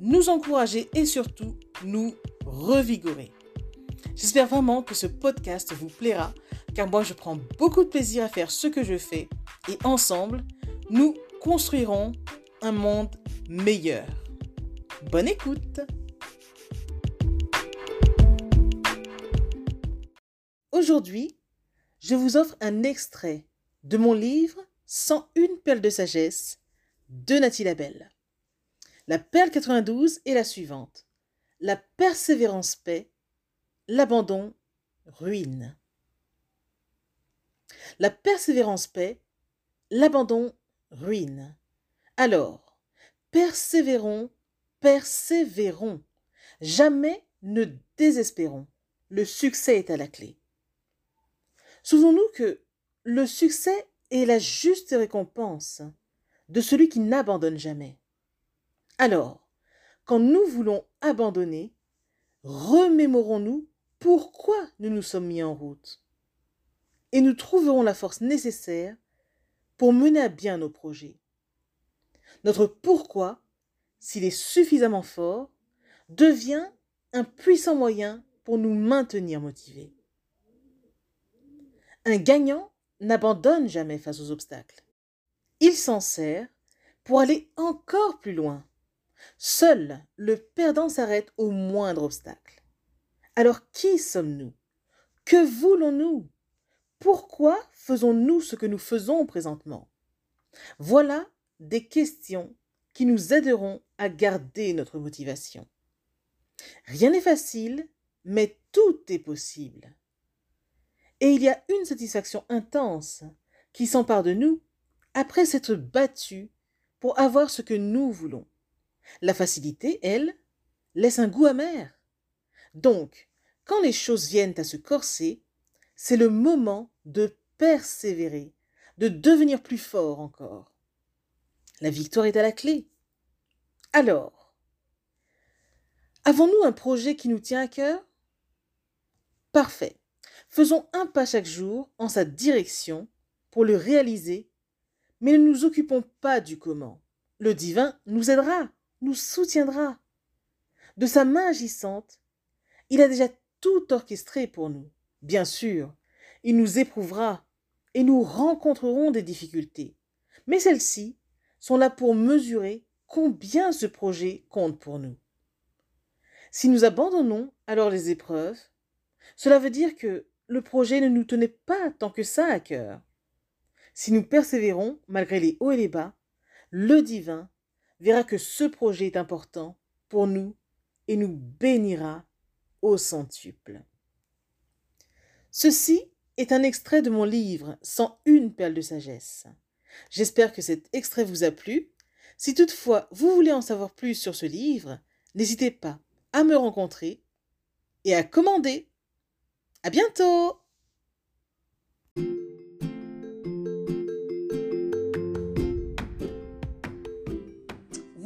nous encourager et surtout nous revigorer. J'espère vraiment que ce podcast vous plaira car moi je prends beaucoup de plaisir à faire ce que je fais et ensemble, nous construirons un monde meilleur. Bonne écoute Aujourd'hui, je vous offre un extrait de mon livre 101 perles de sagesse de Nathalie Labelle. La perle 92 est la suivante. La persévérance paix, l'abandon ruine. La persévérance paix, l'abandon ruine. Alors, persévérons, persévérons. Jamais ne désespérons. Le succès est à la clé. Souvenons-nous que le succès est la juste récompense de celui qui n'abandonne jamais. Alors, quand nous voulons abandonner, remémorons-nous pourquoi nous nous sommes mis en route. Et nous trouverons la force nécessaire pour mener à bien nos projets. Notre pourquoi, s'il est suffisamment fort, devient un puissant moyen pour nous maintenir motivés. Un gagnant n'abandonne jamais face aux obstacles. Il s'en sert pour aller encore plus loin. Seul le perdant s'arrête au moindre obstacle. Alors qui sommes-nous? Que voulons-nous? Pourquoi faisons-nous ce que nous faisons présentement? Voilà des questions qui nous aideront à garder notre motivation. Rien n'est facile, mais tout est possible. Et il y a une satisfaction intense qui s'empare de nous après s'être battu pour avoir ce que nous voulons. La facilité, elle, laisse un goût amer. Donc, quand les choses viennent à se corser, c'est le moment de persévérer, de devenir plus fort encore. La victoire est à la clé. Alors, avons-nous un projet qui nous tient à cœur? Parfait. Faisons un pas chaque jour en sa direction pour le réaliser, mais ne nous occupons pas du comment. Le divin nous aidera, nous soutiendra. De sa main agissante, il a déjà tout orchestré pour nous. Bien sûr, il nous éprouvera et nous rencontrerons des difficultés. Mais celles-ci sont là pour mesurer combien ce projet compte pour nous. Si nous abandonnons alors les épreuves, cela veut dire que le projet ne nous tenait pas tant que ça à cœur. Si nous persévérons, malgré les hauts et les bas, le divin verra que ce projet est important pour nous et nous bénira au centuple. Ceci est un extrait de mon livre une perle de sagesse. J'espère que cet extrait vous a plu. Si toutefois vous voulez en savoir plus sur ce livre, n'hésitez pas à me rencontrer et à commander. À bientôt!